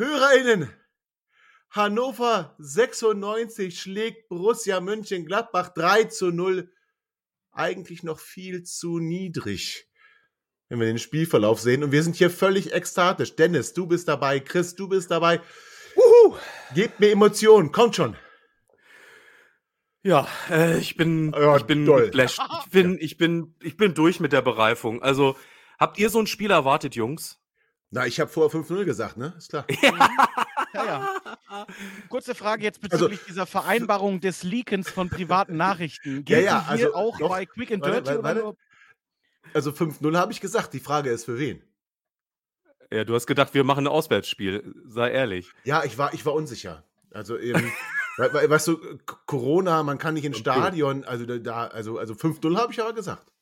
HörerInnen, Hannover 96 schlägt Borussia Mönchengladbach 3 zu 0. Eigentlich noch viel zu niedrig, wenn wir den Spielverlauf sehen. Und wir sind hier völlig ekstatisch. Dennis, du bist dabei. Chris, du bist dabei. Wuhu! Gebt mir Emotionen. Kommt schon. Ja, äh, ich bin, Ja, ich bin geflasht. Ich bin, ich bin, ich bin durch mit der Bereifung. Also, habt ihr so ein Spiel erwartet, Jungs? Na, ich habe vorher 5-0 gesagt, ne? Ist klar. Ja, ja. Kurze Frage jetzt Also, bezüglich dieser Vereinbarung des Leakens von privaten Nachrichten. Ja, Gilt ja, die hier also auch doch. bei Quick and Warte, Dirty warte, oder warte. nur? Also 5-0 habe ich gesagt. Die Frage ist für wen? Ja, du hast gedacht, wir machen ein Auswärtsspiel. Sei ehrlich. Ja, ich war, ich war unsicher. Also eben, we- we- weißt du, Corona, man kann nicht ins Okay. Stadion, also da- da, also, also 5-0 habe ich aber gesagt.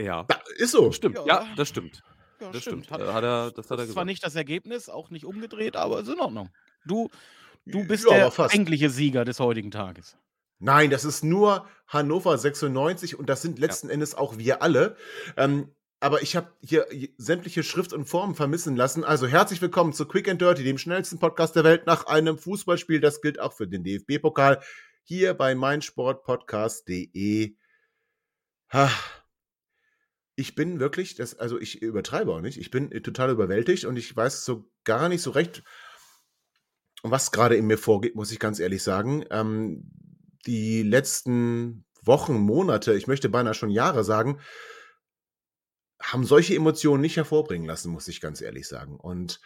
Ja. Da, ist so. Stimmt. Ja. Ja, das stimmt. Ja, Das stimmt. Hat, Äh, Hat er, das hat er das gesagt. nicht das Ergebnis, auch nicht umgedreht, aber ist in Ordnung. Du, du bist Ja, der fast. eigentliche Sieger des heutigen Tages. Nein, das ist nur Hannover 96 und das sind letzten Endes auch wir alle. Ähm, aber ich habe hier sämtliche Schrift und Formen vermissen lassen. Also herzlich willkommen zu Quick and Dirty, dem schnellsten Podcast der Welt nach einem Fußballspiel. Das gilt auch für den DFB-Pokal. Hier bei meinsportpodcast.de. Ha. Ich bin wirklich, das, also ich übertreibe auch nicht, ich bin total überwältigt und ich weiß so gar nicht so recht, was gerade in mir vorgeht, muss ich ganz ehrlich sagen. Ähm, die letzten Wochen, Monate, ich möchte beinahe schon Jahre sagen, haben solche Emotionen nicht hervorbringen lassen, muss ich ganz ehrlich sagen. Und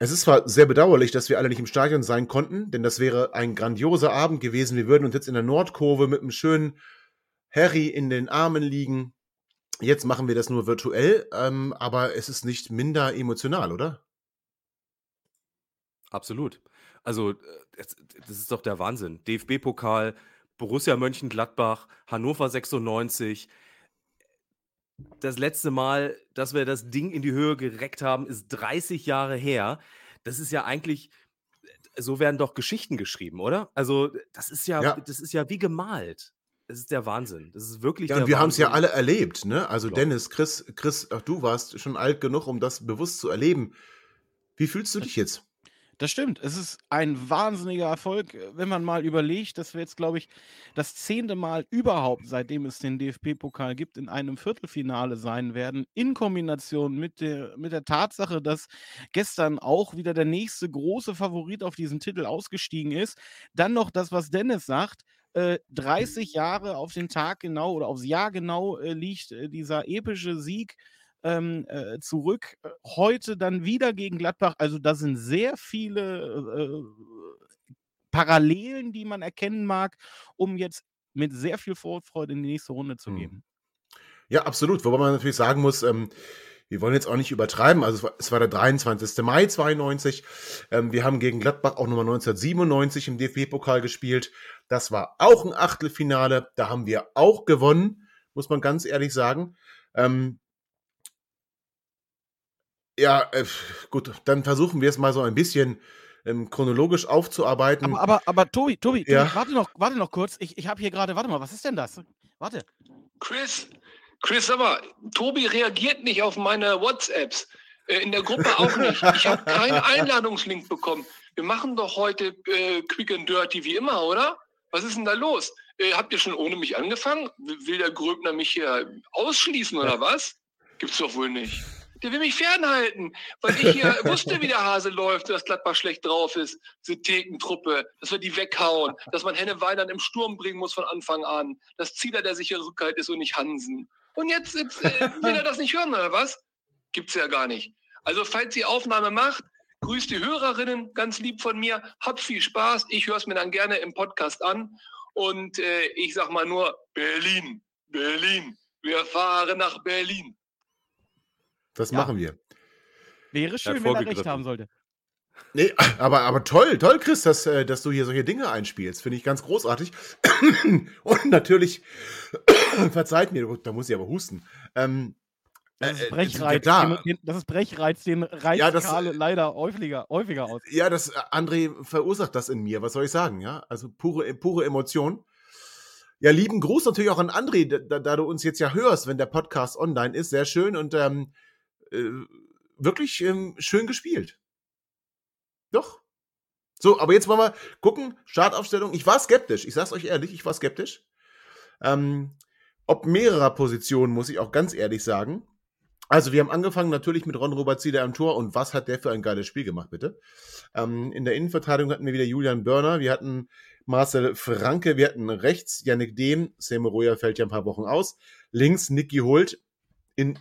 es ist zwar sehr bedauerlich, dass wir alle nicht im Stadion sein konnten, denn das wäre ein grandioser Abend gewesen. Wir würden uns jetzt in der Nordkurve mit einem schönen Harry in den Armen liegen. Jetzt machen wir das nur virtuell, ähm, aber es ist nicht minder emotional, oder? Absolut. Also, äh, das, das ist doch der Wahnsinn. DFB-Pokal, Borussia Mönchengladbach, Hannover 96. Das letzte Mal, dass wir das Ding in die Höhe gereckt haben, ist 30 Jahre her. Das ist ja eigentlich, so werden doch Geschichten geschrieben, oder? Also, das ist ja, Ja. das ist ja wie gemalt. Das ist der Wahnsinn. Das ist wirklich Ja, der und wir haben es ja alle erlebt, ne? Also Klar. Dennis, Chris, Chris, auch du warst schon alt genug, um das bewusst zu erleben. Wie fühlst du dich jetzt? Das stimmt. Es ist ein wahnsinniger Erfolg, wenn man mal überlegt, dass wir jetzt, glaube ich, das zehnte Mal überhaupt, seitdem es den DFB-Pokal gibt, in einem Viertelfinale sein werden, in Kombination mit der, mit der Tatsache, dass gestern auch wieder der nächste große Favorit auf diesen Titel ausgestiegen ist. Dann noch das, was Dennis sagt. Äh, 30 Jahre auf den Tag genau oder aufs Jahr genau äh, liegt äh, dieser epische Sieg ähm, äh, zurück. Heute dann wieder gegen Gladbach. Also da sind sehr viele Parallelen, die man erkennen mag, um jetzt mit sehr viel Vorfreude in die nächste Runde zu Hm. gehen. Ja, absolut. Wobei man natürlich sagen muss, ähm, wir wollen jetzt auch nicht übertreiben. Also es war, es war der 23. Mai 92. Ähm, wir haben gegen Gladbach auch nochmal 1997 im DFB-Pokal gespielt. Das war auch ein Achtelfinale. Da haben wir auch gewonnen, muss man ganz ehrlich sagen. Ähm, ja, äh, gut, dann versuchen wir es mal so ein bisschen ähm, chronologisch aufzuarbeiten. Aber, aber, aber Tobi, Tobi, Tobi Ja. warte, noch, warte noch kurz. Ich, ich habe hier gerade, warte mal, was ist denn das? Warte. Chris, Chris, sag mal, Tobi reagiert nicht auf meine WhatsApps. Äh, in der Gruppe auch nicht. Ich habe keinen Einladungslink bekommen. Wir machen doch heute äh, Quick and Dirty wie immer, oder? Was ist denn da los? Äh, habt ihr schon ohne mich angefangen? Will der Gröbner mich hier ausschließen oder was? Gibt's doch wohl nicht. Der will mich fernhalten, weil ich hier wusste, wie der Hase läuft, dass Gladbach schlecht drauf ist. Diese Thekentruppe, dass wir die weghauen, dass man Henne Weinern im Sturm bringen muss von Anfang an, dass Zieler der sichere Rückhalt ist und nicht Hansen. Und jetzt, jetzt äh, will er das nicht hören, oder was? Gibt's ja gar nicht. Also, falls die Aufnahme macht, grüßt die Hörerinnen ganz lieb von mir. Habt viel Spaß. Ich höre es mir dann gerne im Podcast an. Und äh, ich sag mal nur Berlin, Berlin. Wir fahren nach Berlin. Das Ja. machen wir. Wäre schön, wenn er recht haben sollte. Nee, aber, aber toll, toll, Chris, dass, äh, dass du hier solche Dinge einspielst. Finde ich ganz großartig. Und natürlich, verzeiht mir, da muss ich aber husten. Ähm, Das äh, ist äh, Brechreiz, ja, den, das ist Brechreiz, den reizt Ja, das- Karle leider häufiger, häufiger aus. Ja, das äh, André verursacht das in mir. Was soll ich sagen? Ja, also pure, pure Emotion. Ja, lieben Gruß natürlich auch an André, da- da, da du uns jetzt ja hörst, wenn der Podcast online ist. Sehr schön und ähm, äh, wirklich ähm, schön gespielt. Doch. So, aber jetzt wollen wir gucken. Startaufstellung. Ich war skeptisch. Ich sag's euch ehrlich, ich war skeptisch. Ähm, ob mehrerer Positionen, muss ich auch ganz ehrlich sagen. Also, wir haben angefangen natürlich mit Ron Robert Zieder am Tor und was hat der für ein geiles Spiel gemacht, bitte? Ähm, in der Innenverteidigung hatten wir wieder Julian Börner, wir hatten Marcel Franke, wir hatten rechts Yannick Dehm, Semmeroya fällt ja ein paar Wochen aus, links Niki Hult, in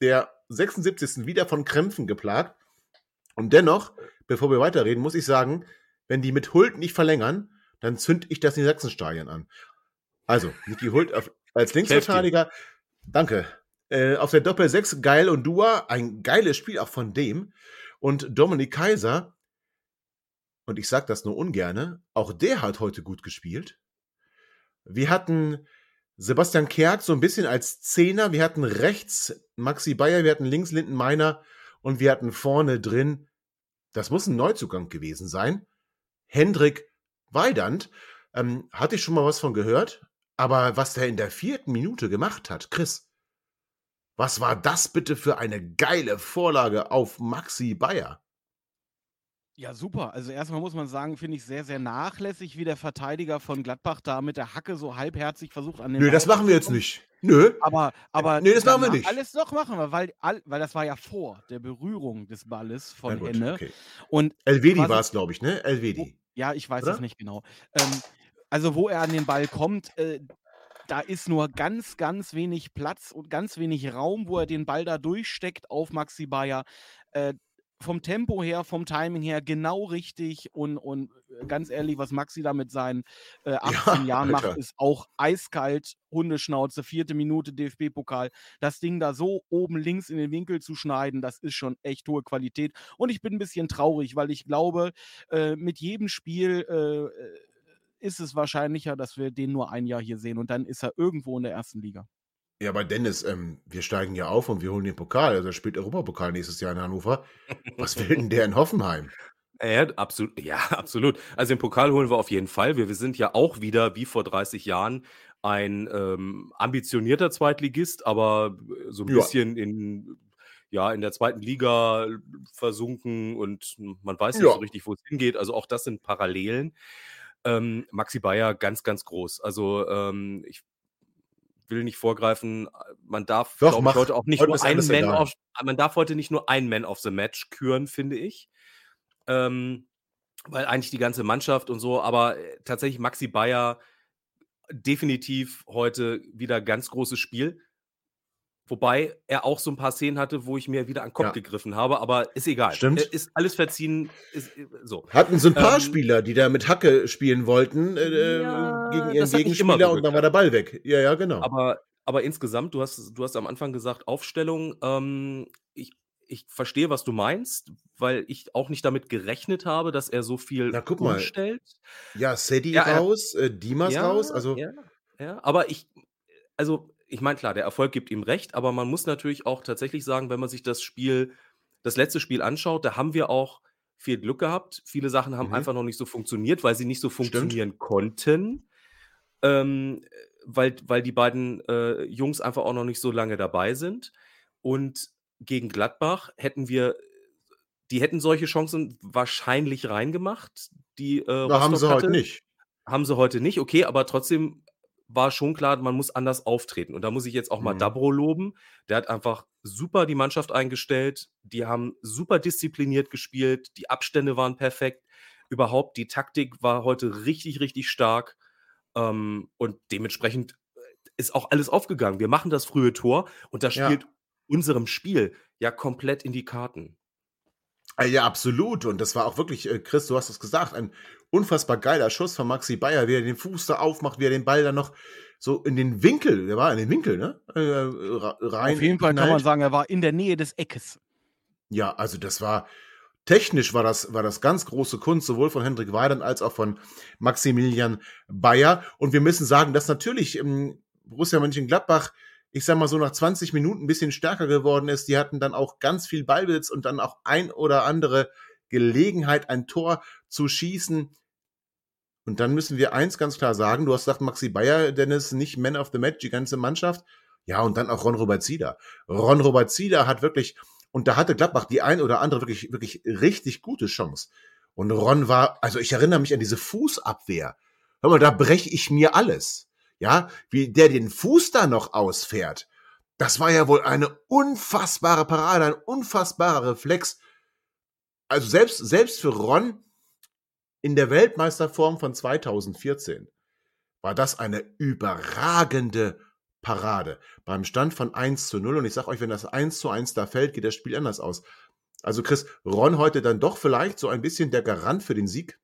der 76. wieder von Krämpfen geplagt. Und dennoch, bevor wir weiterreden, muss ich sagen, wenn die mit Hult nicht verlängern, dann zünd ich das in Sachsenstadion an. Also, Niki Hult auf, als Linksverteidiger, danke. Äh, auf der Doppel 6 Geil und Dua, ein geiles Spiel auch von dem. Und Dominik Kaiser, und ich sage das nur ungerne, auch der hat heute gut gespielt. Wir hatten Sebastian Kehrt so ein bisschen als Zehner, wir hatten rechts Maxi Bayer, wir hatten links Linden Meiner und wir hatten vorne drin, das muss ein Neuzugang gewesen sein, Hendrik Weidand. Ähm, hatte ich schon mal was von gehört, aber was der in der vierten Minute gemacht hat, Chris, was war das bitte für eine geile Vorlage auf Maxi Bayer? Ja, super. Also erstmal muss man sagen, finde ich sehr, sehr nachlässig, wie der Verteidiger von Gladbach da mit der Hacke so halbherzig versucht an den Nö, Ball das machen wir jetzt nicht. Nö. Aber, aber Nee, das machen wir nicht. Alles doch machen wir, weil, weil das war ja vor der Berührung des Balles von gut, Henne. okay. Und Elvedi war es, glaube ich, ne? Elvedi. ja, ich weiß es nicht genau. Ähm, also wo er an den Ball kommt, äh, da ist nur ganz, ganz wenig Platz und ganz wenig Raum, wo er den Ball da durchsteckt auf Maxi Bayer. Äh, vom Tempo her, vom Timing her genau richtig und, und äh, ganz ehrlich, was Maxi da mit seinen äh, 18 Jahren macht, Alter. ist auch eiskalt, Hundeschnauze, vierte Minute DFB-Pokal. Das Ding da so oben links in den Winkel zu schneiden, das ist schon echt hohe Qualität. Und ich bin ein bisschen traurig, weil ich glaube, äh, mit jedem Spiel äh, äh, ist es wahrscheinlicher, dass wir den nur ein Jahr hier sehen und dann ist er irgendwo in der ersten Liga. Ja, aber Dennis, ähm, wir steigen ja auf und wir holen den Pokal. Also er spielt Europapokal nächstes Jahr in Hannover. Was will denn der in Hoffenheim? Ja, absolut. Ja, absolut. Also den Pokal holen wir auf jeden Fall. Wir, wir sind ja auch wieder, wie vor 30 Jahren, ein ähm, ambitionierter Zweitligist, aber so ein Ja. bisschen in, ja, in der zweiten Liga versunken und man weiß nicht Ja. so richtig, wo es hingeht. Also auch das sind Parallelen. Ähm, Maxi Bayer ganz, ganz groß. Also ähm, ich will nicht vorgreifen, man darf Doch, glaub heute auch nicht Heute nur ein Man of, man darf heute nicht nur ein Man of the Match küren, finde ich. Ähm, weil eigentlich die ganze Mannschaft und so, aber äh, tatsächlich Maxi Bayer definitiv heute wieder ganz großes Spiel. Wobei er auch so ein paar Szenen hatte, wo ich mir wieder an den Kopf Ja. gegriffen habe, aber ist egal. Stimmt. Äh, Ist alles verziehen, ist äh, so. Hatten so ein paar Ähm, Spieler, die da mit Hacke spielen wollten äh, Ja, gegen ihren Gegenspieler und dann war der Ball weg. Ja, ja, genau. Aber, aber insgesamt, du hast, du hast am Anfang gesagt, Aufstellung, ähm, ich, ich verstehe, was du meinst, weil ich auch nicht damit gerechnet habe, dass er so viel Na, guck mal. umstellt. ja, Sedi Ja, raus, äh, Dimas raus. Also ja, ja, aber ich, also ich meine, klar, der Erfolg gibt ihm recht, aber man muss natürlich auch tatsächlich sagen, wenn man sich das Spiel, das letzte Spiel anschaut, da haben wir auch viel Glück gehabt. Viele Sachen haben Mhm. einfach noch nicht so funktioniert, weil sie nicht so Stimmt. funktionieren konnten. Ähm, weil, weil die beiden äh, Jungs einfach auch noch nicht so lange dabei sind. Und gegen Gladbach hätten wir, die hätten solche Chancen wahrscheinlich reingemacht. Die, äh, da haben sie heute hatte. nicht. Haben sie heute nicht, okay, aber trotzdem war schon klar, man muss anders auftreten. Und da muss ich jetzt auch mal Mhm. Dabro loben. Der hat einfach super die Mannschaft eingestellt. Die haben super diszipliniert gespielt. Die Abstände waren perfekt. Überhaupt, die Taktik war heute richtig, richtig stark. Ähm, und dementsprechend äh, ist auch alles aufgegangen. Wir machen das frühe Tor und das Ja. spielt unserem Spiel ja komplett in die Karten. Ah, Ja, absolut. Und das war auch wirklich, äh, Chris, du hast es gesagt, ein unfassbar geiler Schuss von Maxi Bayer, wie er den Fuß da aufmacht, wie er den Ball dann noch so in den Winkel, der war in den Winkel, ne? Äh, rein. Auf jeden Fall kann man sagen, er war in der Nähe des Eckes. Ja, also das war technisch war das, war das ganz große Kunst, sowohl von Hendrik Weidand als auch von Maximilian Bayer. Und wir müssen sagen, dass natürlich ähm, Borussia Mönchengladbach, ich sag mal so nach 20 Minuten ein bisschen stärker geworden ist. Die hatten dann auch ganz viel Ballbesitz und dann auch ein oder andere Gelegenheit, ein Tor zu schießen. Und dann müssen wir eins ganz klar sagen, du hast gesagt, Maxi Bayer, Dennis, nicht Man of the Match, die ganze Mannschaft. Ja, und dann auch Ron Robert Zieder. Ron Robert Zieder hat wirklich, und da hatte Gladbach die ein oder andere wirklich, wirklich richtig gute Chance. Und Ron war, also ich erinnere mich an diese Fußabwehr. Hör mal, da breche ich mir alles. Ja, wie der den Fuß da noch ausfährt. Das war ja wohl eine unfassbare Parade, ein unfassbarer Reflex. Also selbst, selbst für Ron in der Weltmeisterform von 2014 war das eine überragende Parade. Beim Stand von 1 zu 0. Und ich sag euch, wenn das 1 zu 1 da fällt, geht das Spiel anders aus. Also Chris, Ron heute dann doch vielleicht so ein bisschen der Garant für den Sieg.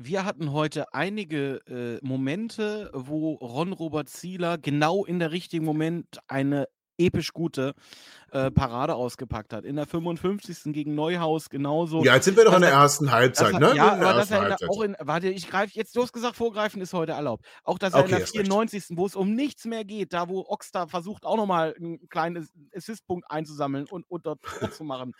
Wir hatten heute einige äh, Momente, wo Ron Robert Zieler genau in der richtigen Moment eine episch gute äh, Parade ausgepackt hat. In der 55. gegen Neuhaus genauso. Ja, jetzt sind wir doch in der ersten Halbzeit, ne? ja, In der aber dass er in der, auch in, warte, ich greife jetzt, du hast gesagt, vorgreifen ist heute erlaubt. Auch, dass er in Okay, der hast recht. 94. wo es um nichts mehr geht, da wo Oxter versucht auch nochmal einen kleinen Assistpunkt einzusammeln und, und dort zu machen.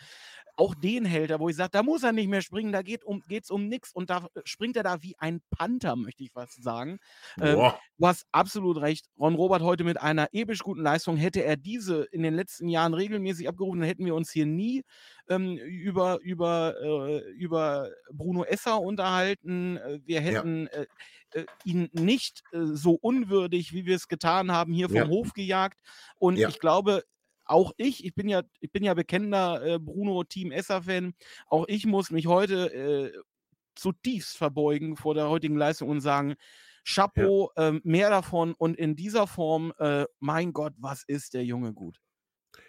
Auch den hält er, wo ich sage, da muss er nicht mehr springen, da geht um, geht's um nichts und da springt er da wie ein Panther, möchte ich fast sagen. Ähm. Du hast absolut recht. Ron Robert heute mit einer episch guten Leistung. Hätte er diese in den letzten Jahren regelmäßig abgerufen, dann hätten wir uns hier nie ähm, über, über, äh, über Bruno Esser unterhalten. Äh, Wir hätten äh, äh, ihn nicht äh, so unwürdig, wie wir es getan haben, hier vom Ja. Hof gejagt. Und Ja. ich glaube, auch ich, ich bin ja, ich bin ja bekennender äh, Bruno Team Esser-Fan, auch ich muss mich heute zutiefst verbeugen vor der heutigen Leistung und sagen, Chapeau, ähm, mehr davon und in dieser Form, äh, mein Gott, was ist der Junge gut.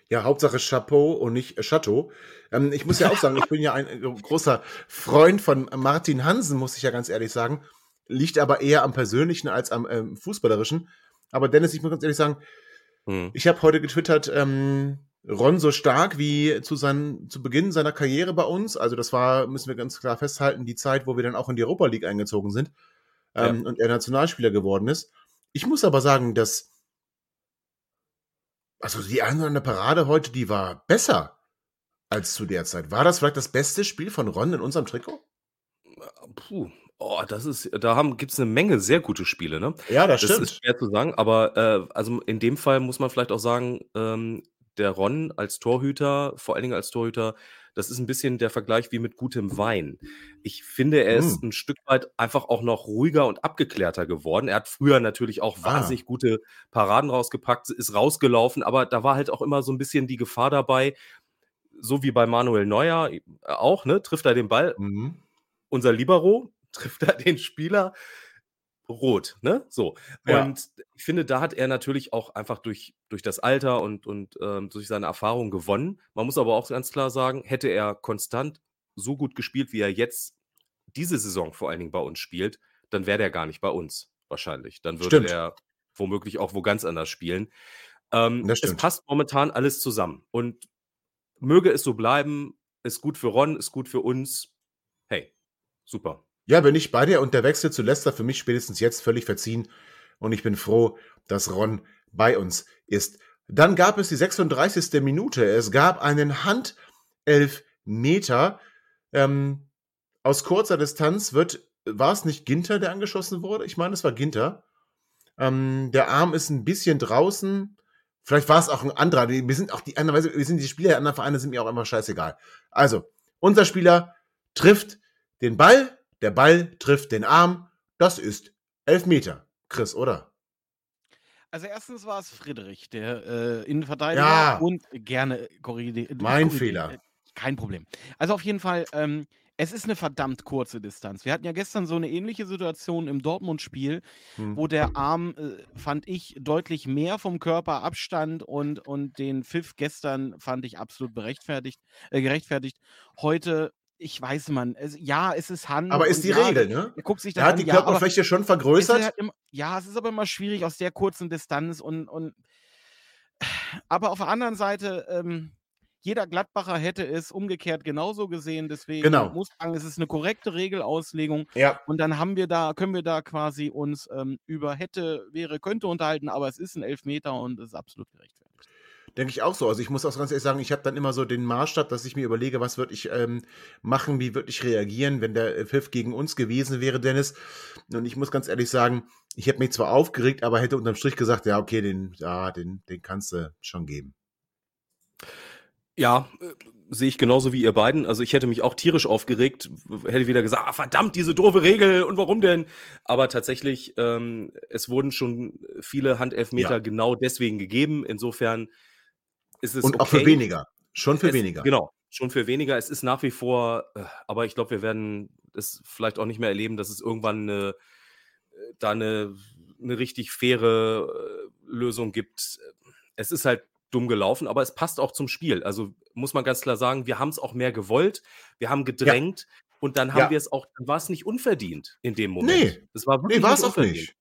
Ja, Hauptsache Chapeau und nicht äh, Chateau. Ähm, ich muss ja auch sagen, ich bin ja ein äh, großer Freund von Martin Hansen, muss ich ja ganz ehrlich sagen. Liegt aber eher am Persönlichen als am ähm, Fußballerischen. Aber Dennis, ich muss ganz ehrlich sagen, Hm. ich habe heute getwittert, ähm, Ron so stark wie zu, seinen, zu Beginn seiner Karriere bei uns. Also das war, müssen wir ganz klar festhalten, die Zeit, wo wir dann auch in die Europa League eingezogen sind ähm, und er Nationalspieler geworden ist. Ich muss aber sagen, dass also die eine oder andere Parade heute, die war besser als zu der Zeit. War das vielleicht das beste Spiel von Ron in unserem Trikot? Puh. Oh, das ist, da gibt es eine Menge sehr gute Spiele, ne? Ja, das Das stimmt. ist schwer zu sagen, aber äh, also in dem Fall muss man vielleicht auch sagen, ähm, der Ron als Torhüter, vor allen Dingen als Torhüter, das ist ein bisschen der Vergleich wie mit gutem Wein. Ich finde, er ist ein Stück weit einfach auch noch ruhiger und abgeklärter geworden. Er hat früher natürlich auch Ah. wahnsinnig gute Paraden rausgepackt, ist rausgelaufen, aber da war halt auch immer so ein bisschen die Gefahr dabei, so wie bei Manuel Neuer äh, auch, ne? Trifft er den Ball, Mhm. unser Libero, trifft er den Spieler rot, ne? So. Ja. Und ich finde, da hat er natürlich auch einfach durch, durch das Alter und, und ähm, durch seine Erfahrung gewonnen. Man muss aber auch ganz klar sagen, hätte er konstant so gut gespielt, wie er jetzt diese Saison vor allen Dingen bei uns spielt, dann wäre der gar nicht bei uns wahrscheinlich. Dann würde Stimmt. er womöglich auch wo ganz anders spielen. Ähm, es passt momentan alles zusammen. Und möge es so bleiben, ist gut für Ron, ist gut für uns. Hey, super. Ja, bin ich bei dir und der Wechsel zu Leicester für mich spätestens jetzt völlig verziehen und ich bin froh, dass Ron bei uns ist. Dann gab es die 36. Minute. Es gab einen Handelfmeter. Ähm, aus kurzer Distanz wird, war es nicht Ginter, der angeschossen wurde? Ich meine, es war Ginter. Ähm, der Arm ist ein bisschen draußen. Vielleicht war es auch ein anderer. Wir sind auch die andere, wir sind die Spieler der anderen Vereine sind mir auch immer scheißegal. Also, unser Spieler trifft den Ball, der Ball trifft den Arm. Das ist Elfmeter. Chris, oder? Also erstens war es Friedrich, der äh, Innenverteidiger Ja. und gerne korrigiert. Mein Fehler. Kein Problem. Also auf jeden Fall, ähm, es ist eine verdammt kurze Distanz. Wir hatten ja gestern so eine ähnliche Situation im Dortmund-Spiel, Hm. wo der Arm, äh, fand ich, deutlich mehr vom Körper abstand und, und den Pfiff gestern fand ich absolut berechtfertigt, äh, gerechtfertigt. Heute, ich weiß man, es, ja, es ist Hand. Aber ist die ja, Regel, ne? Er guckt sich Er hat an, die ja, Körperfläche schon es ist vergrößert. halt immer, ja, es ist aber immer schwierig aus der kurzen Distanz und, und aber auf der anderen Seite, ähm, jeder Gladbacher hätte es umgekehrt genauso gesehen, deswegen Genau. muss ich sagen, es ist eine korrekte Regelauslegung Ja. und dann haben wir da, können wir da quasi uns ähm, über hätte, wäre, könnte unterhalten, aber es ist ein Elfmeter und es ist absolut gerechtfertigt. Denke ich auch so. Also ich muss auch ganz ehrlich sagen, ich habe dann immer so den Maßstab, dass ich mir überlege, was würde ich ähm, machen, wie würde ich reagieren, wenn der äh, Pfiff gegen uns gewesen wäre, Dennis. Und ich muss ganz ehrlich sagen, ich hätte mich zwar aufgeregt, aber hätte unterm Strich gesagt, ja, okay, den, ja, den, den kannst du schon geben. Ja, äh, sehe ich genauso wie ihr beiden. Also ich hätte mich auch tierisch aufgeregt, hätte wieder gesagt, ah, verdammt, diese doofe Regel und warum denn? Aber tatsächlich, ähm, es wurden schon viele Handelfmeter Ja. genau deswegen gegeben. Insofern ist es Und auch für okay. weniger. Schon für Es, weniger. Genau, schon für weniger. Es ist nach wie vor, äh, aber ich glaube, wir werden es vielleicht auch nicht mehr erleben, dass es irgendwann eine, äh, da eine, eine richtig faire äh, Lösung gibt. Es ist halt dumm gelaufen, aber es passt auch zum Spiel. Also muss man ganz klar sagen, wir haben es auch mehr gewollt, wir haben gedrängt und dann haben Ja. wir es auch, dann war es nicht unverdient in dem Moment. Nee. es war wirklich Nee, war es auch nicht.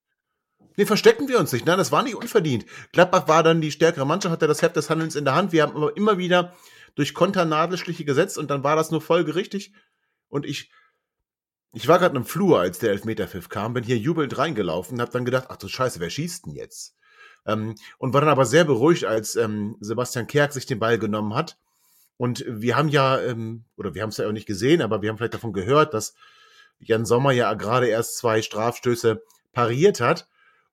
Nee, verstecken wir uns nicht. Nein, das war nicht unverdient. Gladbach war dann die stärkere Mannschaft, hatte das Heft des Handelns in der Hand. Wir haben aber immer wieder durch Konter Nadelstiche gesetzt und dann war das nur folgerichtig. Und ich, ich war gerade im Flur, als der Elfmeterpfiff kam, bin hier jubelnd reingelaufen und habe dann gedacht, ach du Scheiße, wer schießt denn jetzt? Ähm, und war dann aber sehr beruhigt, als ähm, Sebastian Kerk sich den Ball genommen hat. Und wir haben ja, ähm, oder wir haben es ja auch nicht gesehen, aber wir haben vielleicht davon gehört, dass Jan Sommer ja gerade erst zwei Strafstöße pariert hat.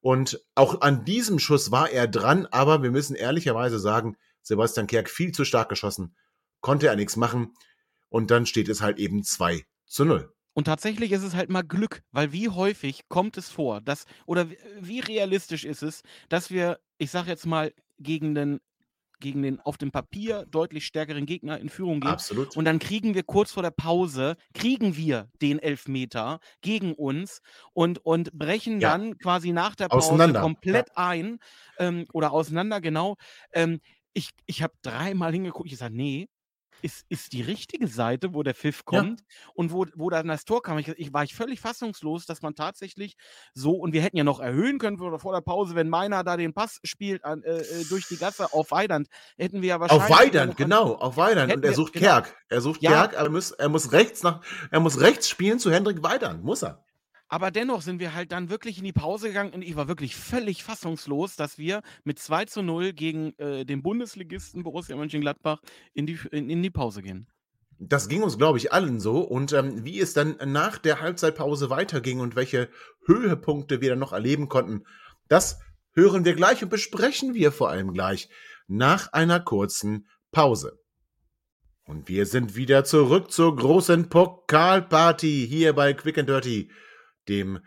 Und auch an diesem Schuss war er dran, aber wir müssen ehrlicherweise sagen, Sebastian Kerk viel zu stark geschossen, konnte er nichts machen. Und dann steht es halt eben 2 zu 0. Und tatsächlich ist es halt mal Glück, weil wie häufig kommt es vor, dass, oder wie, realistisch ist es, dass wir, ich sag jetzt mal, gegen den, gegen den auf dem Papier deutlich stärkeren Gegner in Führung gehen. Absolut. Und dann kriegen wir kurz vor der Pause, kriegen wir den Elfmeter gegen uns und, und brechen Ja. dann quasi nach der Pause komplett ein ähm, oder auseinander, genau. Ähm, ich ich habe dreimal hingeguckt, ich sage, nee, ist, ist die richtige Seite, wo der Pfiff Ja. kommt und wo, wo dann das Tor kam. Ich, ich war ich völlig fassungslos, dass man tatsächlich so, und wir hätten ja noch erhöhen können vor, vor der Pause, wenn meiner da den Pass spielt an, äh, äh, durch die Gasse auf Weidand, hätten wir ja wahrscheinlich. Auf Weidand, genau, auf Weidand. Und er wir- sucht genau. Kerk. Er sucht Ja. Kerk, aber er muss, er muss rechts nach, er muss rechts spielen zu Hendrik Weidand. Muss er. Aber dennoch sind wir halt dann wirklich in die Pause gegangen und ich war wirklich völlig fassungslos, dass wir mit 2 zu 0 gegen äh, den Bundesligisten Borussia Mönchengladbach in die, in, in die Pause gehen. Das ging uns, glaube ich, allen so. Und ähm, wie es dann nach der Halbzeitpause weiterging und welche Höhepunkte wir dann noch erleben konnten, das hören wir gleich und besprechen wir vor allem gleich nach einer kurzen Pause. Und wir sind wieder zurück zur großen Pokalparty hier bei Quick and Dirty, dem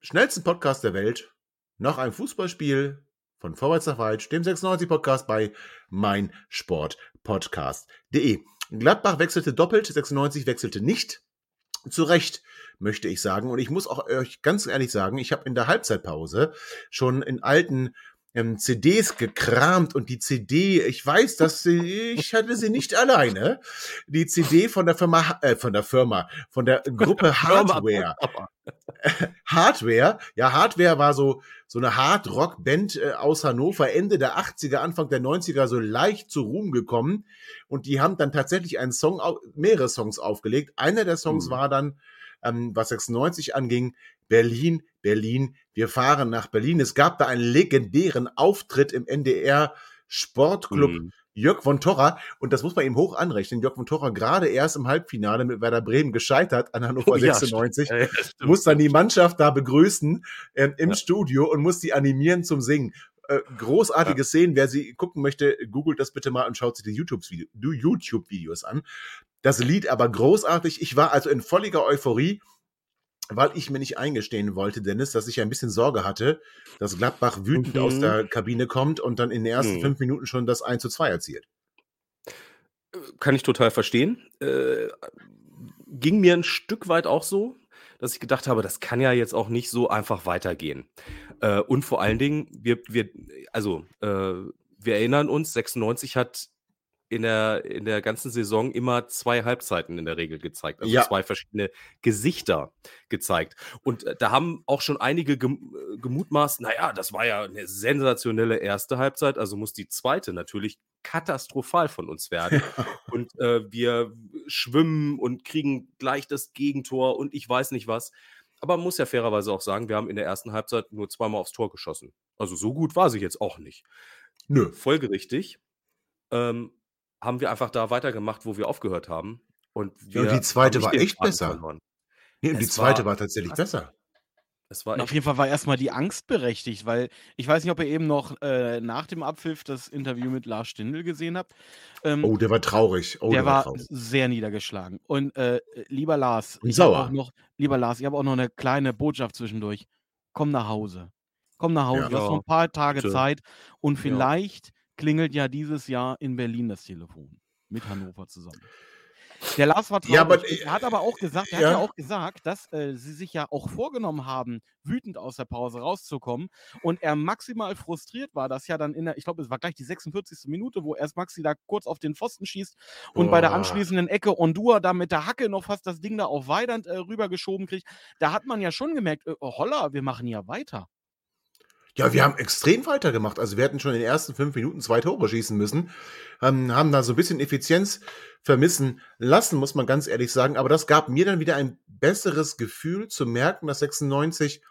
schnellsten Podcast der Welt. Noch ein Fußballspiel von Vorwärts nach Weit, dem 96 Podcast bei meinsportpodcast.de. Gladbach wechselte doppelt, 96 wechselte nicht. Zu Recht, möchte ich sagen. Und ich muss auch euch ganz ehrlich sagen, ich habe in der Halbzeitpause schon in alten ähm, CDs gekramt und die CD, ich weiß, dass sie, ich hatte sie nicht alleine. Die CD von der Firma, äh, von der Firma, von der Gruppe Hardware. Hardware, ja, Hardware war so, so eine Hard-Rock-Band äh, aus Hannover, Ende der 80er, Anfang der 90er, so leicht zu Ruhm gekommen. Und die haben dann tatsächlich einen Song, mehrere Songs aufgelegt. Einer der Songs Mhm. war dann, ähm, was 96 anging, Berlin, Berlin, wir fahren nach Berlin. Es gab da einen legendären Auftritt im NDR Sportclub Mhm. Jörg von Torra, und das muss man ihm hoch anrechnen, Jörg von Torra gerade erst im Halbfinale mit Werder Bremen gescheitert an Hannover Oh ja, 96 Ja, ja, muss dann die Mannschaft da begrüßen ähm, im Ja. Studio und muss die animieren zum Singen. Äh, großartige Szenen. Wer sie gucken möchte, googelt das bitte mal und schaut sich die YouTube-Videos an. Das Lied aber großartig. Ich war also in völliger Euphorie. Weil ich mir nicht eingestehen wollte, Dennis, dass ich ein bisschen Sorge hatte, dass Gladbach wütend Mhm. aus der Kabine kommt und dann in den ersten Mhm. fünf Minuten schon das 1 zu 2 erzielt. Kann ich total verstehen. Äh, ging mir ein Stück weit auch so, dass ich gedacht habe, das kann ja jetzt auch nicht so einfach weitergehen. Äh, und vor allen Dingen, wir, wir, also, äh, wir erinnern uns, 96 hat in der, in der ganzen Saison immer zwei Halbzeiten in der Regel gezeigt. Also Ja. zwei verschiedene Gesichter gezeigt. Und äh, da haben auch schon einige gem äh, gemutmaßt, naja, das war ja eine sensationelle erste Halbzeit, also muss die zweite natürlich katastrophal von uns werden. Und äh, wir schwimmen und kriegen gleich das Gegentor und ich weiß nicht was. Aber man muss ja fairerweise auch sagen, wir haben in der ersten Halbzeit nur zweimal aufs Tor geschossen. Also so gut war sie jetzt auch nicht. Nö. Folgerichtig ähm, haben wir einfach da weitergemacht, wo wir aufgehört haben. Und, Ja, und die zweite war echt besser. Nee, und die zweite war war tatsächlich besser. Es war auf jeden Fall war erstmal die Angst berechtigt, weil ich weiß nicht, ob ihr eben noch äh, nach dem Abpfiff das Interview mit Lars Stindl gesehen habt. Ähm, Oh, der war traurig. Oh, der war traurig. sehr niedergeschlagen. Und äh, lieber Lars, Und ich habe sauer. auch noch, lieber Lars, ich habe auch noch eine kleine Botschaft zwischendurch. Komm nach Hause. Komm nach Hause. Ja. Du hast noch ein paar Tage bitte. Zeit und Ja. Klingelt ja dieses Jahr in Berlin das Telefon mit Hannover zusammen. Der Lars war traurig. Ja, aber, und er hat aber auch gesagt, er hat ja. ja auch gesagt, dass äh, sie sich ja auch vorgenommen haben, wütend aus der Pause rauszukommen und er maximal frustriert war, dass ja dann in der, ich glaube, es war gleich die 46. Minute, wo erst Maxi da kurz auf den Pfosten schießt und bei der anschließenden Ecke Ondua da mit der Hacke noch fast das Ding da auf Weidand äh, rübergeschoben kriegt. Da hat man ja schon gemerkt, äh, oh, holla, wir machen ja weiter. Ja, wir haben extrem weitergemacht. Also wir hätten schon in den ersten fünf Minuten zwei Tore schießen müssen. Ähm, haben da so ein bisschen Effizienz vermissen lassen, muss man ganz ehrlich sagen. Aber das gab mir dann wieder ein besseres Gefühl zu merken, dass 96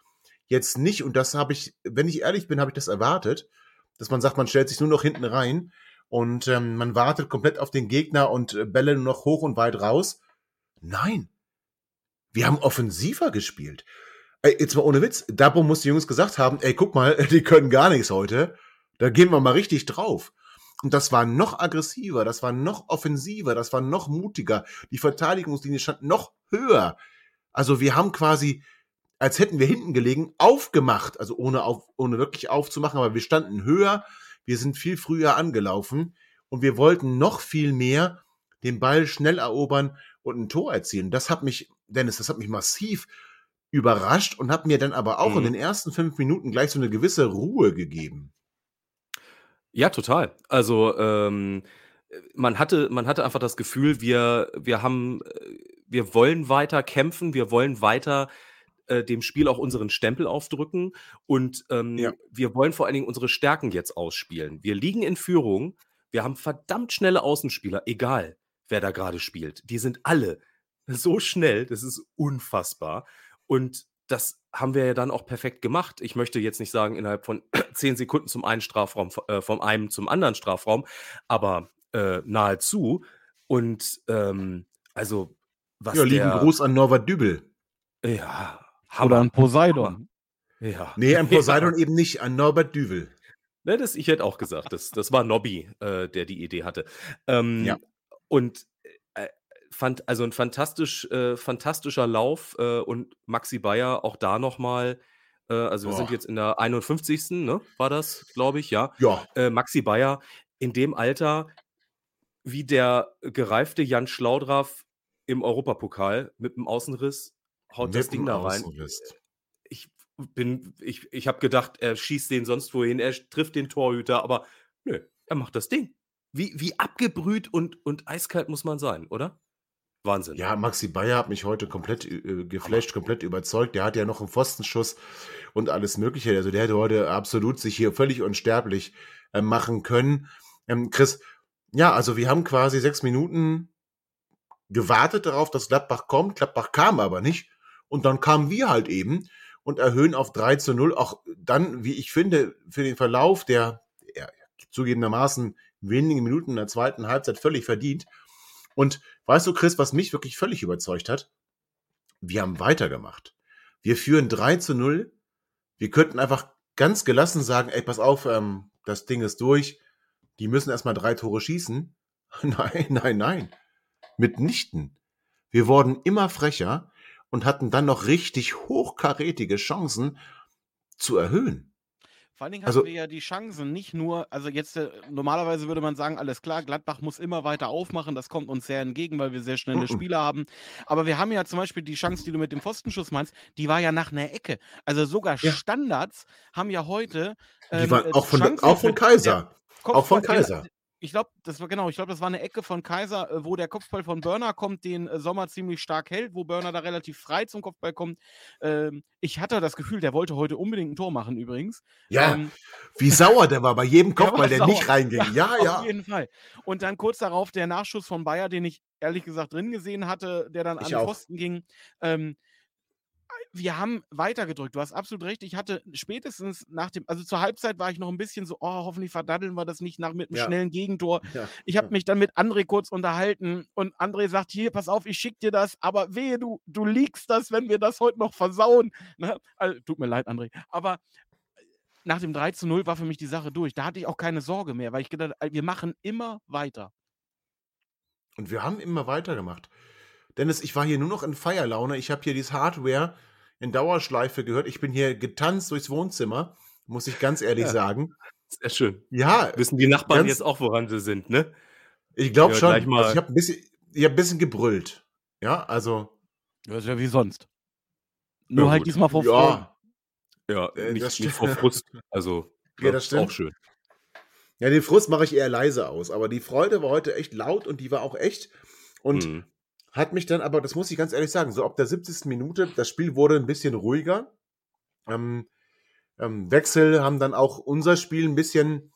jetzt nicht, und das habe ich, wenn ich ehrlich bin, habe ich das erwartet, dass man sagt, man stellt sich nur noch hinten rein und ähm, man wartet komplett auf den Gegner und äh, Bälle nur noch hoch und weit raus. Nein. Wir haben offensiver gespielt. Ey, jetzt mal ohne Witz. Darum muss die Jungs gesagt haben, ey, guck mal, die können gar nichts heute. Da gehen wir mal richtig drauf. Und das war noch aggressiver, das war noch offensiver, das war noch mutiger. Die Verteidigungslinie stand noch höher. Also wir haben quasi, als hätten wir hinten gelegen, aufgemacht. Also ohne, auf, ohne wirklich aufzumachen, aber wir standen höher. Wir sind viel früher angelaufen und wir wollten noch viel mehr den Ball schnell erobern und ein Tor erzielen. Das hat mich, Dennis, das hat mich massiv überrascht und hat mir dann aber auch in Mhm. den ersten fünf Minuten gleich so eine gewisse Ruhe gegeben. Ja, total. Also, ähm, man hatte man hatte einfach das Gefühl, wir wir haben äh, wir wollen weiter kämpfen, wir wollen weiter, äh, dem Spiel auch unseren Stempel aufdrücken und, ähm, Ja. wir wollen vor allen Dingen unsere Stärken jetzt ausspielen. Wir liegen in Führung, wir haben verdammt schnelle Außenspieler, egal wer da gerade spielt. Die sind alle so schnell, das ist unfassbar. Und das haben wir ja dann auch perfekt gemacht. Ich möchte jetzt nicht sagen, innerhalb von 10 Sekunden zum einen Strafraum, äh, vom einen zum anderen Strafraum, aber äh, nahezu. Und ähm, also, was Ja, lieben der, Gruß an Norbert Dübel. Ja, Oder Hammer. ein Poseidon. Ja. Nee, an Poseidon Ja. eben nicht, an Norbert Dübel. Ne, das, ich hätte auch gesagt, das, das war Nobby, äh, der die Idee hatte. Ähm, Ja. Und fand, also ein fantastisch, äh, fantastischer Lauf äh, und Maxi Bayer auch da nochmal. Äh, also wir sind Boah. jetzt in der 51. Ne, war das, glaube ich, ja. Ja, Äh, Maxi Bayer in dem Alter wie der gereifte Jan Schlaudraff im Europapokal mit dem Außenriss haut das mit Ding dem da rein Außenriss. ich bin, ich, ich habe gedacht, er schießt den sonst wohin, er trifft den Torhüter, aber nö, er macht das Ding. Wie, wie abgebrüht und, und eiskalt muss man sein, oder? Wahnsinn. Ja, Maxi Bayer hat mich heute komplett äh, geflasht, komplett überzeugt. Der hat ja noch einen Pfostenschuss und alles Mögliche. Also der hätte heute absolut sich hier völlig unsterblich äh, machen können. Ähm, Chris, ja, also wir haben quasi sechs Minuten gewartet darauf, dass Gladbach kommt. Gladbach kam aber nicht. Und dann kamen wir halt eben und erhöhen auf 3 zu 0. Auch dann, wie ich finde, für den Verlauf der ja, zugegebenermaßen wenigen Minuten in der zweiten Halbzeit völlig verdient. Und weißt du, Chris, was mich wirklich völlig überzeugt hat? Wir haben weitergemacht. Wir führen 3 zu 0. Wir könnten einfach ganz gelassen sagen, ey, pass auf, ähm, das Ding ist durch. Die müssen erstmal drei Tore schießen. Nein, nein, nein. Mitnichten. Wir wurden immer frecher und hatten dann noch richtig hochkarätige Chancen zu erhöhen. Vor allen Dingen Also- hatten wir ja die Chancen, nicht nur, also jetzt äh, normalerweise würde man sagen, alles klar, Gladbach muss immer weiter aufmachen, das kommt uns sehr entgegen, weil wir sehr schnelle. Spieler haben. Aber wir haben ja zum Beispiel die Chance, die du mit dem Pfostenschuss meinst, die war ja nach einer Ecke. Also sogar Ja. Standards haben ja heute. Die ähm, waren äh, auch von, Chancen auch von Kaiser. Auch von Kaiser. Ich glaube, das war genau, ich glaube, das war eine Ecke von Kaiser, äh, wo der Kopfball von Burner kommt, den äh, Sommer ziemlich stark hält, wo Burner da relativ frei zum Kopfball kommt. Ähm, ich hatte das Gefühl, der wollte heute unbedingt ein Tor machen übrigens. Ja, Ähm, wie sauer der war bei jedem Der Kopfball, der, sauer. nicht reinging. Ja, ja. Auf jeden Fall. Und dann kurz darauf der Nachschuss von Bayer, den ich ehrlich gesagt drin gesehen hatte, der dann Ich an den. Pfosten ging. Ähm, wir haben weitergedrückt. Du hast absolut recht. Ich hatte spätestens nach dem, also zur Halbzeit war ich noch ein bisschen so, oh, hoffentlich verdaddeln wir das nicht nach mit einem Ja. schnellen Gegentor. Ja. Ich habe mich dann mit André kurz unterhalten und André sagt, hier, pass auf, ich schick dir das, aber wehe, du, du liegst das, wenn wir das heute noch versauen. Ne? Also, tut mir leid, André. Aber äh, nach dem 3 zu 0 war für mich die Sache durch. Da hatte ich auch keine Sorge mehr, weil ich gedacht, äh, wir machen immer weiter. Und wir haben immer weitergemacht. Dennis, ich war hier nur noch in Feierlaune. Ich habe hier dieses Hardware in Dauerschleife gehört. Ich bin hier getanzt durchs Wohnzimmer, muss ich ganz ehrlich Ja. sagen. Sehr schön. Ja, Wissen die Nachbarn Ganz- jetzt auch, woran sie sind, ne? ich glaube Ja, schon. Also ich habe ein, bisschen- ich hab ein bisschen gebrüllt. Ja, also. Das ist ja wie sonst. Nur halt gut. diesmal vor Freude. Ja, Ja, Äh, nicht, das nicht stimmt. vor Frust. Also, Ja, das ist auch stimmt. schön. ja, den Frust mache ich eher leise aus. Aber die Freude war heute echt laut und die war auch echt. Und Mhm. Hat mich dann, aber das muss ich ganz ehrlich sagen, so ab der 70. Minute, das Spiel wurde ein bisschen ruhiger. Ähm, ähm, Wechsel haben dann auch unser Spiel ein bisschen,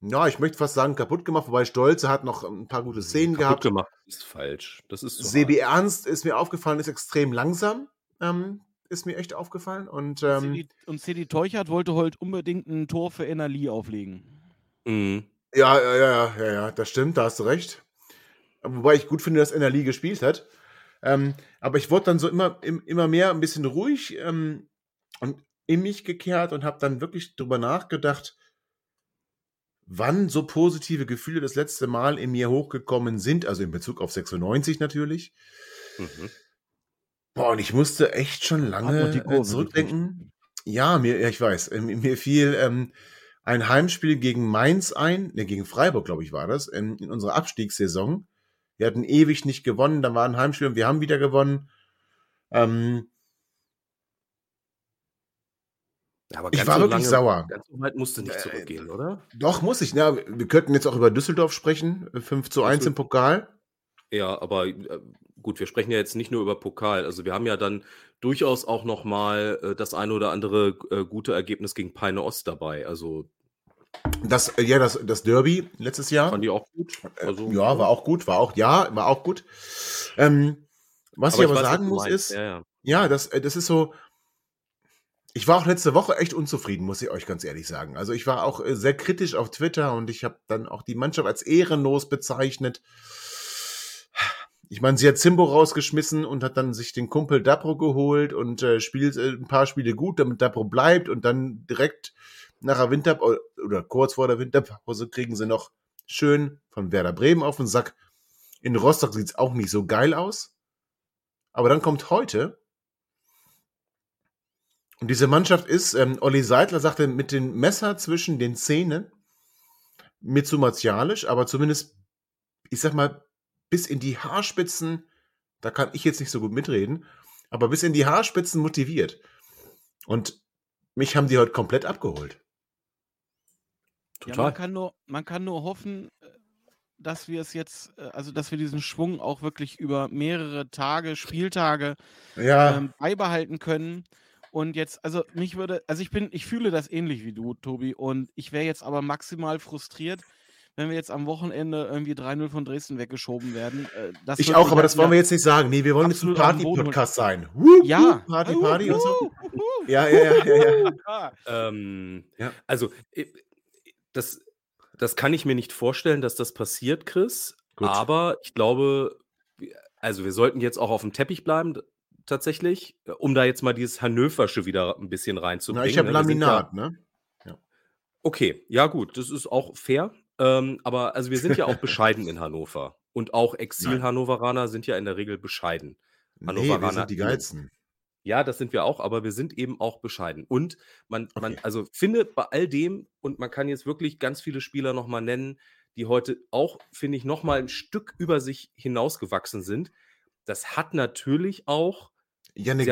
ja, ich möchte fast sagen, kaputt gemacht, wobei Stolze hat noch ein paar gute Szenen Kaputt gehabt. gemacht ist falsch. Das ist so Sebi hart. Ernst ist mir aufgefallen, ist extrem langsam. Ähm, ist mir echt aufgefallen. Und ähm, Cedi- Und Cedi Teuchert wollte heute unbedingt ein Tor für Enali auflegen. Mhm. ja, ja, ja, ja, ja, ja, das stimmt, da hast du recht. Wobei ich gut finde, dass NRL gespielt hat. Ähm, aber ich wurde dann so immer, im, immer mehr ein bisschen ruhig ähm, und in mich gekehrt und habe dann wirklich drüber nachgedacht, wann so positive Gefühle das letzte Mal in mir hochgekommen sind, also in Bezug auf 96 natürlich. Mhm. Boah, und ich musste echt schon lange die äh, zurückdenken. Ja, mir, ja, ich weiß. Ähm, mir fiel ähm, ein Heimspiel gegen Mainz ein, ne, gegen Freiburg, glaube ich, war das, in, in unserer Abstiegssaison. Wir hatten ewig nicht gewonnen, dann war ein Heimspiel und wir haben wieder gewonnen. Ähm, Ja, aber Ich war so wirklich lange, sauer. Ganz so weit musste nicht Äh, zurückgehen, oder? doch, muss ich. Ne? Wir könnten jetzt auch über Düsseldorf sprechen. 5 zu 1 im Pokal. Ja, aber äh, gut, wir sprechen ja jetzt nicht nur über Pokal. Also wir haben ja dann durchaus auch noch mal äh, das eine oder andere äh, gute Ergebnis gegen Peine Ost dabei. Also Das, äh, ja, das, das Derby letztes Jahr. fand die auch gut. Also, Äh, ja, war auch gut, war auch, ja, war auch gut. Ähm, was ich aber weiß, sagen muss, ist, Ja, ja. Ja, das, äh, das ist so. Ich war auch letzte Woche echt unzufrieden, muss ich euch ganz ehrlich sagen. Also ich war auch sehr kritisch auf Twitter und ich habe dann auch die Mannschaft als ehrenlos bezeichnet. Ich meine, sie hat Zimbo rausgeschmissen und hat dann sich den Kumpel Dapro geholt und äh, spielt ein paar Spiele gut, damit Dapro bleibt und dann direkt nach der Winterpause oder kurz vor der Winterpause kriegen sie noch schön von Werder Bremen auf den Sack. In Rostock sieht's auch nicht so geil aus. Aber dann kommt heute und diese Mannschaft ist, ähm, Olli Seidler sagte, mit dem Messer zwischen den Zähnen, mir zu martialisch, aber zumindest, ich sag mal, bis in die Haarspitzen, da kann ich jetzt nicht so gut mitreden, aber bis in die Haarspitzen motiviert. Und mich haben die heute komplett abgeholt. Ja, Total. man, kann nur, man kann nur hoffen, äh, dass wir es jetzt, äh, also dass wir diesen Schwung auch wirklich über mehrere Tage, Spieltage Ja, ähm, beibehalten können. Und jetzt, also mich würde, also ich bin, ich fühle das ähnlich wie du, Tobi, und ich wäre jetzt aber maximal frustriert, wenn wir jetzt am Wochenende irgendwie 3-0 von Dresden weggeschoben werden. Äh, das ich auch, aber das wollen wir jetzt nicht sagen. Nee, wir wollen jetzt ein Party-Podcast sein. Wup, Ja. Party, Party und so. Ja, ja, ja, ja, ja. Ähm, Ja. Also, das, das kann ich mir nicht vorstellen, dass das passiert, Chris. Gut. Aber ich glaube, also wir sollten jetzt auch auf dem Teppich bleiben, tatsächlich, äh, um da jetzt mal dieses Hannoversche wieder ein bisschen Na, reinzubringen. ich habe ne? Sind ja- Laminat, ne? Okay, ja gut, das ist auch fair. Ähm, aber also wir sind ja auch bescheiden in Hannover. Und auch. Exil-Hannoveraner sind ja in der Regel bescheiden. Nee, wir Hannoveraner sind die. Geilsten. Ja, das sind wir auch, aber wir sind eben auch bescheiden. Und man, man Okay. also finde bei all dem, und man kann jetzt wirklich ganz viele Spieler nochmal nennen, die heute auch, finde ich, nochmal ein Stück über sich hinausgewachsen sind. Das hat natürlich auch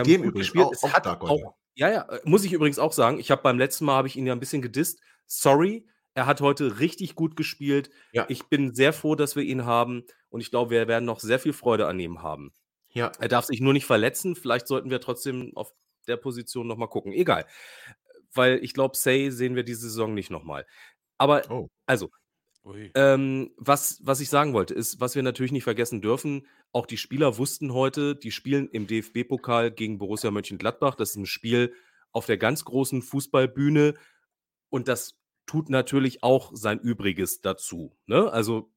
haben Gehm gut übrigens gespielt. auch, Es auch hat stark auch, ja, ja, äh, muss ich übrigens auch sagen. Ich habe beim letzten Mal habe ich ihn ja ein bisschen gedisst. Sorry, er hat heute richtig gut gespielt. Ja. Ich bin sehr froh, dass wir ihn haben und ich glaube, wir werden noch sehr viel Freude an ihm haben. Ja, Er darf sich nur nicht verletzen. Vielleicht sollten wir trotzdem auf der Position noch mal gucken. Egal, weil ich glaube, Say sehen wir diese Saison nicht noch mal. Aber Oh. also ähm, was, was ich sagen wollte, ist, was wir natürlich nicht vergessen dürfen, auch die Spieler wussten heute, die spielen im DFB-Pokal gegen Borussia Mönchengladbach. Das ist ein Spiel auf der ganz großen Fußballbühne und das tut natürlich auch sein Übriges dazu. Ne? Also,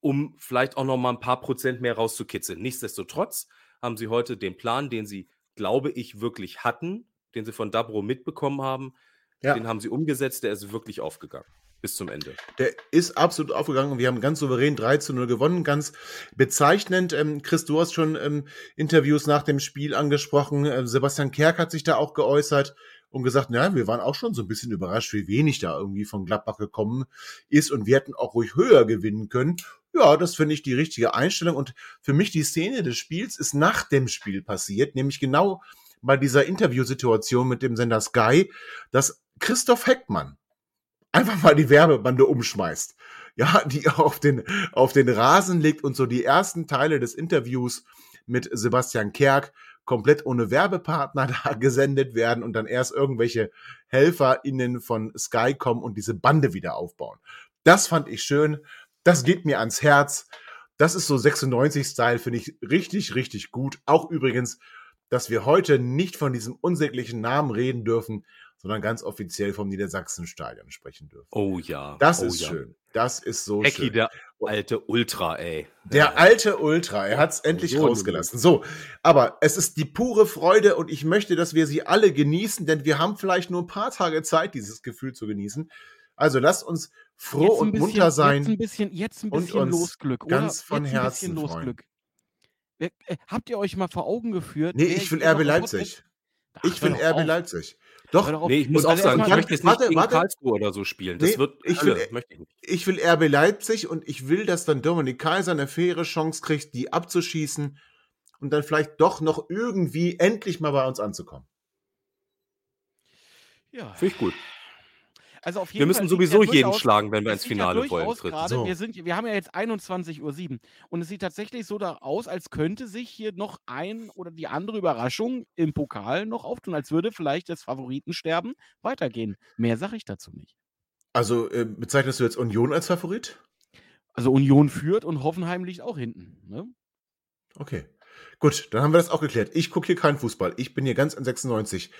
um vielleicht auch noch mal ein paar Prozent mehr rauszukitzeln. Nichtsdestotrotz haben sie heute den Plan, den sie, glaube ich, wirklich hatten, den sie von Dabro mitbekommen haben, ja. den haben sie umgesetzt, der ist wirklich aufgegangen. Bis zum Ende. Der ist absolut aufgegangen und wir haben ganz souverän 3 zu 0 gewonnen. Ganz bezeichnend. Ähm, Chris, du hast schon ähm, Interviews nach dem Spiel angesprochen. Ähm, Sebastian Kerk hat sich da auch geäußert und gesagt, ja, wir waren auch schon so ein bisschen überrascht, wie wenig da irgendwie von Gladbach gekommen ist und wir hätten auch ruhig höher gewinnen können. Ja, das finde ich die richtige Einstellung und für mich die Szene des Spiels ist nach dem Spiel passiert, nämlich genau bei dieser Interviewsituation mit dem Sender Sky, dass Christoph Heckmann einfach mal die Werbebande umschmeißt. Ja, die auf den, auf den Rasen legt und so die ersten Teile des Interviews mit Sebastian Kerk komplett ohne Werbepartner da gesendet werden und dann erst irgendwelche HelferInnen von Sky kommen und diese Bande wieder aufbauen. Das fand ich schön. Das geht mir ans Herz. Das ist so 96-Style, finde ich richtig, richtig gut. Auch übrigens, dass wir heute nicht von diesem unsäglichen Namen reden dürfen, sondern ganz offiziell vom Niedersachsenstadion sprechen dürfen. Oh ja. Das oh ist ja. schön. Das ist so Ecki, schön. der alte Ultra, ey. Der alte Ultra, er hat es endlich So, rausgelassen. So, aber es ist die pure Freude und ich möchte, dass wir sie alle genießen, denn wir haben vielleicht nur ein paar Tage Zeit, dieses Gefühl zu genießen. Also lasst uns froh Jetzt ein und bisschen- munter sein. Jetzt ein bisschen, jetzt ein und bisschen uns Losglück, oder? ganz von jetzt ein Herzen. Losglück. Äh, Habt ihr euch mal vor Augen geführt? Nee, ich will RB Leipzig. Ach, Ich will RB auf. Leipzig. Doch, doch. Nee, ich muss auch sagen, ich möchte jetzt warte, nicht gegen warte. Karlsruhe oder so spielen. Das Nee, wird ich will- ich nicht. ich will RB Leipzig und ich will, dass dann Dominik Kaiser eine faire Chance kriegt, die abzuschießen und dann vielleicht doch noch irgendwie endlich mal bei uns anzukommen. Ja. Finde ich gut. Also auf jeden Wir müssen Fall sowieso ja jeden durchaus- schlagen, wenn wir ins sieht ja Finale wollen, So. wir, sind, wir haben ja jetzt 21.07 Uhr und es sieht tatsächlich so da aus, als könnte sich hier noch ein oder die andere Überraschung im Pokal noch auftun, als würde vielleicht das Favoritensterben weitergehen. Mehr sage ich dazu nicht. Also äh, bezeichnest du jetzt Union als Favorit? Also Union führt und Hoffenheim liegt auch hinten. Ne? Okay. Gut, dann haben wir das auch geklärt. Ich gucke hier keinen Fußball. Ich bin hier ganz in 96.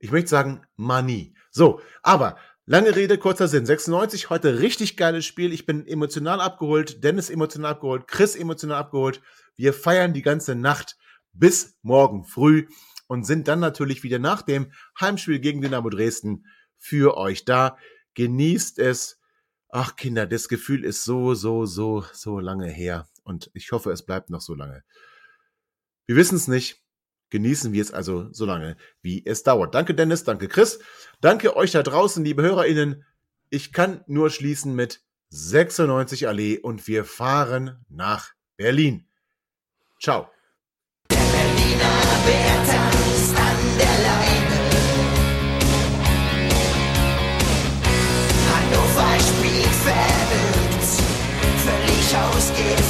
Ich möchte sagen, Mani. So, aber lange Rede, kurzer Sinn. 96, heute richtig geiles Spiel. Ich bin emotional abgeholt, Dennis emotional abgeholt, Chris emotional abgeholt. Wir feiern die ganze Nacht bis morgen früh und sind dann natürlich wieder nach dem Heimspiel gegen Dynamo Dresden für euch da. Genießt es. Ach Kinder, das Gefühl ist so, so, so, so lange her. Und ich hoffe, es bleibt noch so lange. Wir wissen es nicht. Genießen wir es also so lange, wie es dauert. Danke, Dennis. Danke, Chris. Danke euch da draußen, liebe HörerInnen. Ich kann nur schließen mit 96 Allee und wir fahren nach Berlin. Ciao. Berliner Bär tanzt an der Leine. Hannover spielt verrückt, völlig ausgeflippt.